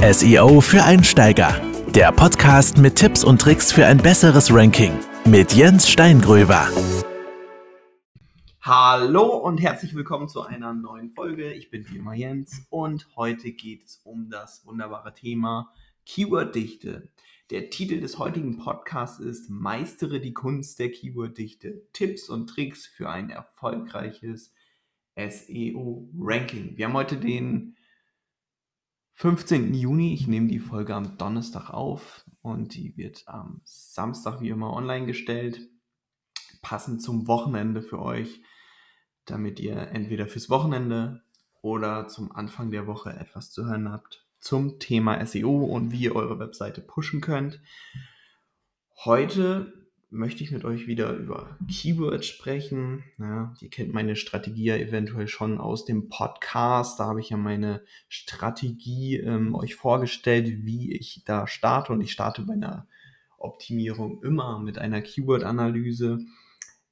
SEO für Einsteiger. Der Podcast mit Tipps und Tricks für ein besseres Ranking mit Jens Steingröber. Hallo und herzlich willkommen zu einer neuen Folge. Ich bin wie immer Jens und heute geht es um das wunderbare Thema Keyworddichte. Der Titel des heutigen Podcasts ist Meistere die Kunst der Keyworddichte. Tipps und Tricks für ein erfolgreiches SEO-Ranking. Wir haben heute den 15. Juni. Ich nehme die Folge am Donnerstag auf und die wird am Samstag wie immer online gestellt. Passend zum Wochenende für euch, damit ihr entweder fürs Wochenende oder zum Anfang der Woche etwas zu hören habt zum Thema SEO und wie ihr eure Webseite pushen könnt. Heute möchte ich mit euch wieder über Keywords sprechen. Ja, ihr kennt meine Strategie ja eventuell schon aus dem Podcast. Da habe ich ja meine Strategie ähm, euch vorgestellt, wie ich da starte. Und ich starte bei einer Optimierung immer mit einer Keyword-Analyse.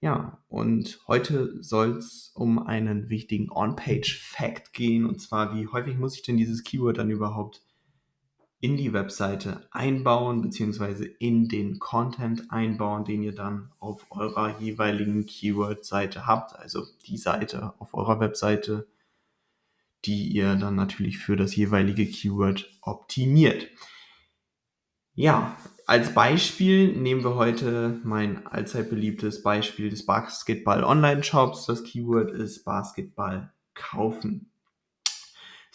Ja, und heute soll es um einen wichtigen On-Page-Fact gehen. Und zwar, wie häufig muss ich denn dieses Keyword dann überhaupt in die Webseite einbauen, beziehungsweise in den Content einbauen, den ihr dann auf eurer jeweiligen Keyword-Seite habt. Also die Seite auf eurer Webseite, die ihr dann natürlich für das jeweilige Keyword optimiert. Ja, als Beispiel nehmen wir heute mein allzeit beliebtes Beispiel des Basketball Online Shops. Das Keyword ist Basketball kaufen.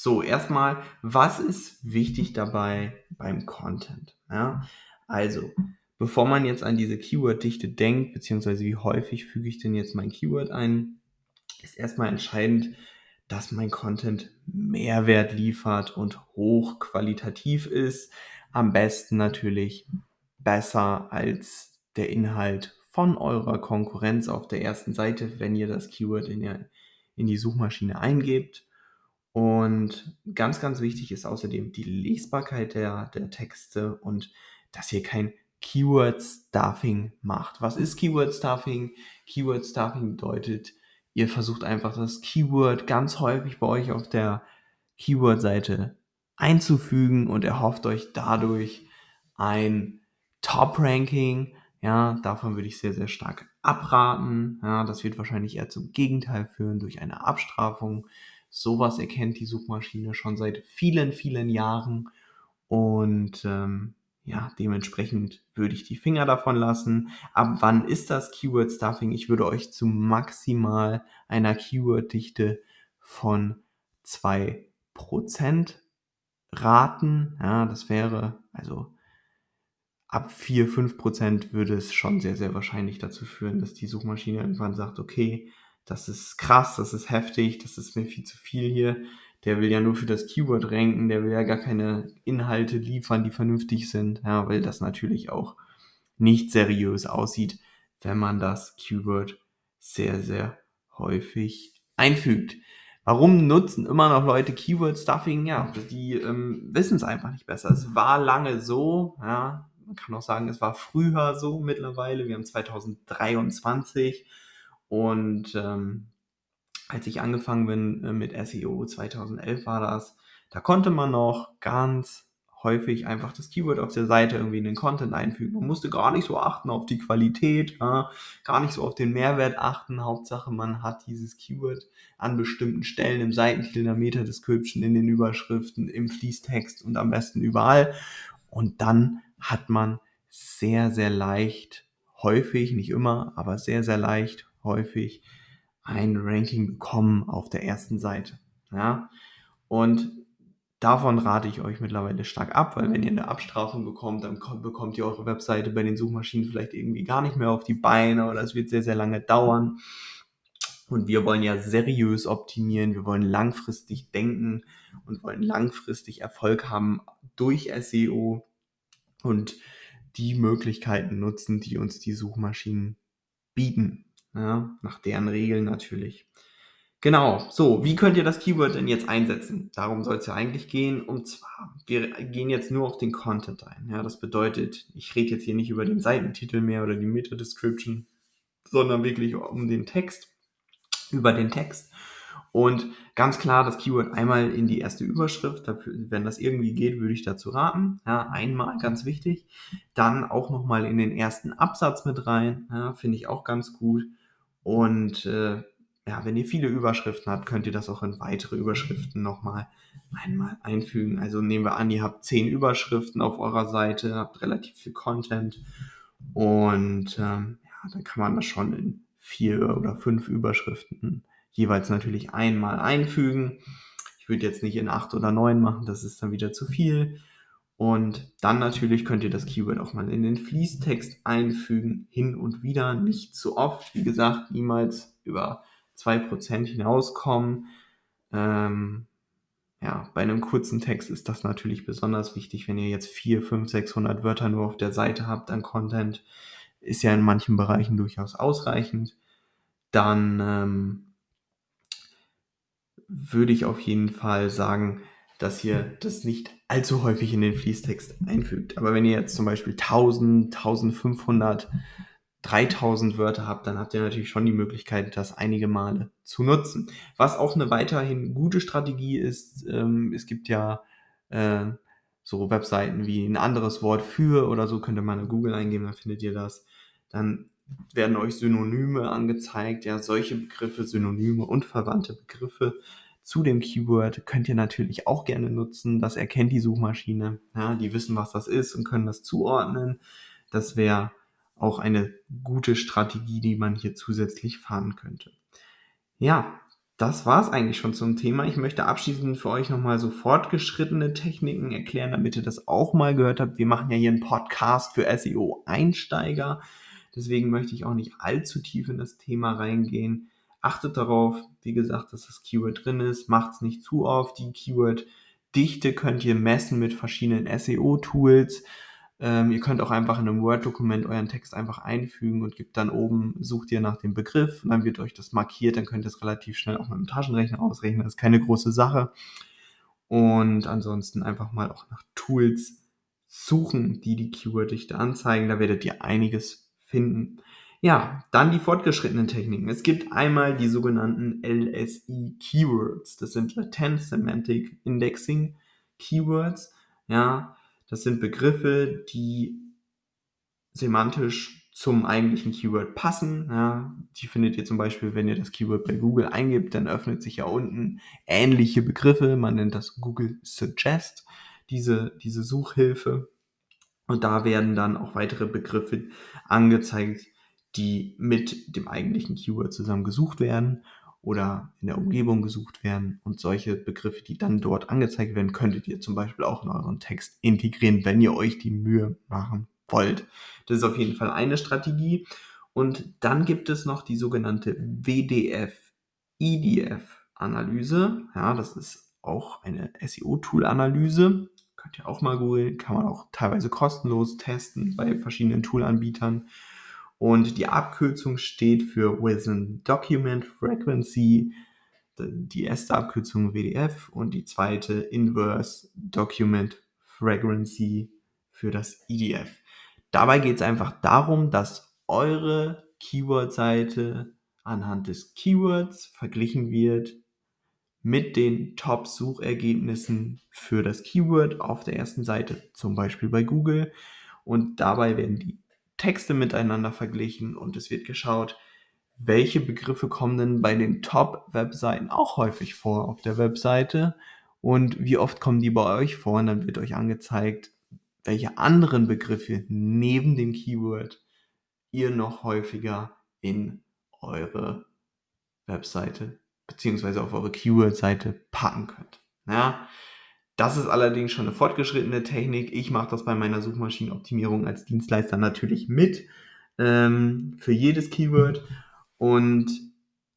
So, erstmal, was ist wichtig dabei beim Content? Ja, also, bevor man jetzt an diese Keyword-Dichte denkt, beziehungsweise wie häufig füge ich denn jetzt mein Keyword ein, ist erstmal entscheidend, dass mein Content Mehrwert liefert und hochqualitativ ist. Am besten natürlich besser als der Inhalt von eurer Konkurrenz auf der ersten Seite, wenn ihr das Keyword in, der, in die Suchmaschine eingebt. Und ganz, ganz wichtig ist außerdem die Lesbarkeit der, der Texte und dass ihr kein Keyword Stuffing macht. Was ist Keyword Stuffing? Keyword Stuffing bedeutet, ihr versucht einfach das Keyword ganz häufig bei euch auf der Keyword-Seite einzufügen und erhofft euch dadurch ein Top-Ranking. Ja, davon würde ich sehr, sehr stark abraten. Ja, das wird wahrscheinlich eher zum Gegenteil führen durch eine Abstrafung Sowas erkennt die Suchmaschine schon seit vielen, vielen Jahren. Und ähm, ja, dementsprechend würde ich die Finger davon lassen. Ab wann ist das Keyword Stuffing? Ich würde euch zu maximal einer Keyword-Dichte von 2% raten. Ja, das wäre also ab 4, 5% würde es schon sehr, sehr wahrscheinlich dazu führen, dass die Suchmaschine irgendwann sagt, okay, das ist krass, das ist heftig, das ist mir viel zu viel hier. Der will ja nur für das Keyword ranken, der will ja gar keine Inhalte liefern, die vernünftig sind, ja, weil das natürlich auch nicht seriös aussieht, wenn man das Keyword sehr, sehr häufig einfügt. Warum nutzen immer noch Leute Keyword Stuffing? Ja, die ähm, wissen es einfach nicht besser. Es war lange so, ja, man kann auch sagen, es war früher so mittlerweile. Wir haben 2023 und ähm, als ich angefangen bin äh, mit SEO 2011 war das, da konnte man noch ganz häufig einfach das Keyword auf der Seite irgendwie in den Content einfügen. Man musste gar nicht so achten auf die Qualität, ja, gar nicht so auf den Mehrwert achten. Hauptsache, man hat dieses Keyword an bestimmten Stellen im Seitentitel, in der Meta-Description, in den Überschriften, im Fließtext und am besten überall. Und dann hat man sehr, sehr leicht, häufig, nicht immer, aber sehr, sehr leicht häufig ein Ranking bekommen auf der ersten Seite. Ja? Und davon rate ich euch mittlerweile stark ab, weil wenn ihr eine Abstrafung bekommt, dann bekommt ihr eure Webseite bei den Suchmaschinen vielleicht irgendwie gar nicht mehr auf die Beine oder es wird sehr, sehr lange dauern. Und wir wollen ja seriös optimieren, wir wollen langfristig denken und wollen langfristig Erfolg haben durch SEO und die Möglichkeiten nutzen, die uns die Suchmaschinen bieten. Ja, nach deren Regeln natürlich. Genau, so, wie könnt ihr das Keyword denn jetzt einsetzen? Darum soll es ja eigentlich gehen. Und zwar, wir gehen jetzt nur auf den Content ein. Ja, das bedeutet, ich rede jetzt hier nicht über den Seitentitel mehr oder die Meta-Description, sondern wirklich um den Text, über den Text. Und ganz klar das Keyword einmal in die erste Überschrift. Dafür, wenn das irgendwie geht, würde ich dazu raten. Ja, einmal ganz wichtig. Dann auch nochmal in den ersten Absatz mit rein. Ja, Finde ich auch ganz gut. Und äh, ja, wenn ihr viele Überschriften habt, könnt ihr das auch in weitere Überschriften nochmal einmal einfügen. Also nehmen wir an, ihr habt zehn Überschriften auf eurer Seite, habt relativ viel Content und ähm, ja, dann kann man das schon in vier oder fünf Überschriften jeweils natürlich einmal einfügen. Ich würde jetzt nicht in acht oder neun machen, das ist dann wieder zu viel. Und dann natürlich könnt ihr das Keyword auch mal in den Fließtext einfügen, hin und wieder, nicht zu oft. Wie gesagt, niemals über 2% hinauskommen. Ähm, ja, bei einem kurzen Text ist das natürlich besonders wichtig, wenn ihr jetzt 4, 5, 600 Wörter nur auf der Seite habt an Content, ist ja in manchen Bereichen durchaus ausreichend. Dann ähm, würde ich auf jeden Fall sagen, dass ihr das nicht allzu häufig in den Fließtext einfügt. Aber wenn ihr jetzt zum Beispiel 1000, 1500, 3000 Wörter habt, dann habt ihr natürlich schon die Möglichkeit, das einige Male zu nutzen. Was auch eine weiterhin gute Strategie ist, ähm, es gibt ja äh, so Webseiten wie ein anderes Wort für oder so, könnt ihr mal in Google eingeben, dann findet ihr das. Dann werden euch Synonyme angezeigt, ja, solche Begriffe, Synonyme und verwandte Begriffe zu dem Keyword könnt ihr natürlich auch gerne nutzen. Das erkennt die Suchmaschine. Ja, die wissen, was das ist und können das zuordnen. Das wäre auch eine gute Strategie, die man hier zusätzlich fahren könnte. Ja, das war es eigentlich schon zum Thema. Ich möchte abschließend für euch nochmal so fortgeschrittene Techniken erklären, damit ihr das auch mal gehört habt. Wir machen ja hier einen Podcast für SEO-Einsteiger. Deswegen möchte ich auch nicht allzu tief in das Thema reingehen. Achtet darauf, wie gesagt, dass das Keyword drin ist. Macht es nicht zu oft. Die Keyword-Dichte könnt ihr messen mit verschiedenen SEO-Tools. Ähm, ihr könnt auch einfach in einem Word-Dokument euren Text einfach einfügen und gebt dann oben, sucht ihr nach dem Begriff und dann wird euch das markiert. Dann könnt ihr es relativ schnell auch mit dem Taschenrechner ausrechnen. Das ist keine große Sache. Und ansonsten einfach mal auch nach Tools suchen, die die Keyword-Dichte anzeigen. Da werdet ihr einiges finden. Ja, dann die fortgeschrittenen Techniken. Es gibt einmal die sogenannten LSI Keywords. Das sind Latent Semantic Indexing Keywords. Ja, das sind Begriffe, die semantisch zum eigentlichen Keyword passen. Ja, die findet ihr zum Beispiel, wenn ihr das Keyword bei Google eingibt, dann öffnet sich ja unten ähnliche Begriffe. Man nennt das Google Suggest, diese, diese Suchhilfe. Und da werden dann auch weitere Begriffe angezeigt, die mit dem eigentlichen Keyword zusammen gesucht werden oder in der Umgebung gesucht werden. Und solche Begriffe, die dann dort angezeigt werden, könntet ihr zum Beispiel auch in euren Text integrieren, wenn ihr euch die Mühe machen wollt. Das ist auf jeden Fall eine Strategie. Und dann gibt es noch die sogenannte WDF-IDF-Analyse. Ja, das ist auch eine SEO-Tool-Analyse. Könnt ihr auch mal googeln, kann man auch teilweise kostenlos testen bei verschiedenen Tool-Anbietern. Und die Abkürzung steht für Within Document Frequency, die erste Abkürzung WDF und die zweite Inverse Document Frequency für das IDF. Dabei geht es einfach darum, dass eure Keyword-Seite anhand des Keywords verglichen wird mit den Top-Suchergebnissen für das Keyword auf der ersten Seite, zum Beispiel bei Google. Und dabei werden die Texte miteinander verglichen und es wird geschaut, welche Begriffe kommen denn bei den Top-Webseiten auch häufig vor auf der Webseite und wie oft kommen die bei euch vor und dann wird euch angezeigt, welche anderen Begriffe neben dem Keyword ihr noch häufiger in eure Webseite beziehungsweise auf eure Keyword-Seite packen könnt. Ja, das ist allerdings schon eine fortgeschrittene Technik. Ich mache das bei meiner Suchmaschinenoptimierung als Dienstleister natürlich mit ähm, für jedes Keyword. Und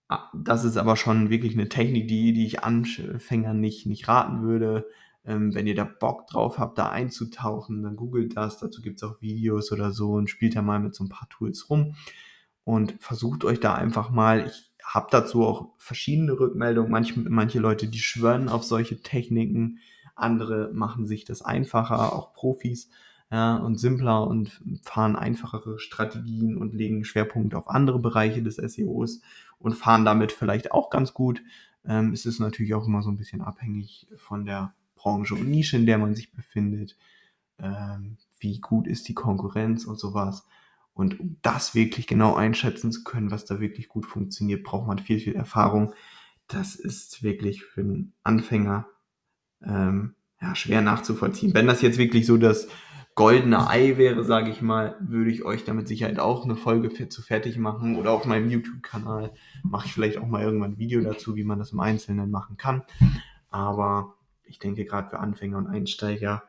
ah, das ist aber schon wirklich eine Technik, die, die ich Anfängern nicht, nicht raten würde. Ähm, wenn ihr da Bock drauf habt, da einzutauchen, dann googelt das. Dazu gibt es auch Videos oder so und spielt da mal mit so ein paar Tools rum und versucht euch da einfach mal. Ich habe dazu auch verschiedene Rückmeldungen. Manche, manche Leute, die schwören auf solche Techniken andere machen sich das einfacher, auch Profis, ja, und simpler und fahren einfachere Strategien und legen Schwerpunkt auf andere Bereiche des SEOs und fahren damit vielleicht auch ganz gut. ähm, ist es natürlich auch immer so ein bisschen abhängig von der Branche und Nische, in der man sich befindet. Ähm, wie gut ist die Konkurrenz und sowas. Und um das wirklich genau einschätzen zu können, was da wirklich gut funktioniert, braucht man viel, viel Erfahrung. Das ist wirklich für einen Anfänger ähm, ja, schwer nachzuvollziehen. Wenn das jetzt wirklich so das goldene Ei wäre, sage ich mal, würde ich euch damit Sicherheit auch eine Folge zu fertig machen oder auf meinem YouTube-Kanal mache ich vielleicht auch mal irgendwann ein Video dazu, wie man das im Einzelnen machen kann. Aber ich denke, gerade für Anfänger und Einsteiger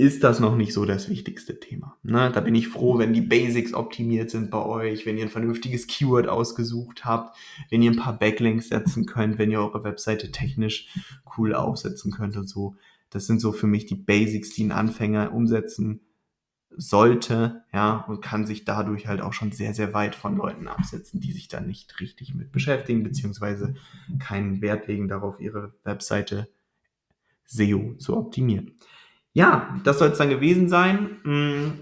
ist das noch nicht so das wichtigste Thema. Ne? Da bin ich froh, wenn die Basics optimiert sind bei euch, wenn ihr ein vernünftiges Keyword ausgesucht habt, wenn ihr ein paar Backlinks setzen könnt, wenn ihr eure Webseite technisch cool aufsetzen könnt und so. Das sind so für mich die Basics, die ein Anfänger umsetzen sollte, ja, und kann sich dadurch halt auch schon sehr, sehr weit von Leuten absetzen, die sich da nicht richtig mit beschäftigen, beziehungsweise keinen Wert legen darauf, ihre Webseite SEO zu optimieren. Ja, das soll es dann gewesen sein. Hm,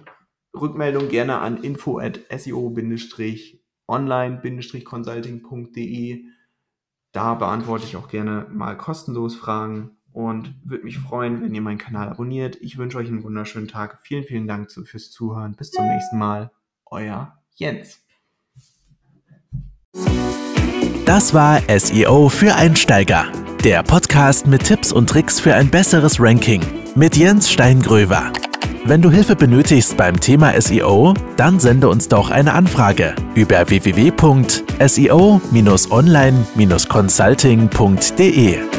Rückmeldung gerne an info at seo-online-consulting.de. Da beantworte ich auch gerne mal kostenlos Fragen und würde mich freuen, wenn ihr meinen Kanal abonniert. Ich wünsche euch einen wunderschönen Tag. Vielen, vielen Dank fürs Zuhören. Bis zum nächsten Mal. Euer Jens. Das war SEO für Einsteiger, der Podcast mit Tipps und Tricks für ein besseres Ranking mit Jens Steingröver. Wenn du Hilfe benötigst beim Thema SEO, dann sende uns doch eine Anfrage über www.seo-online-consulting.de.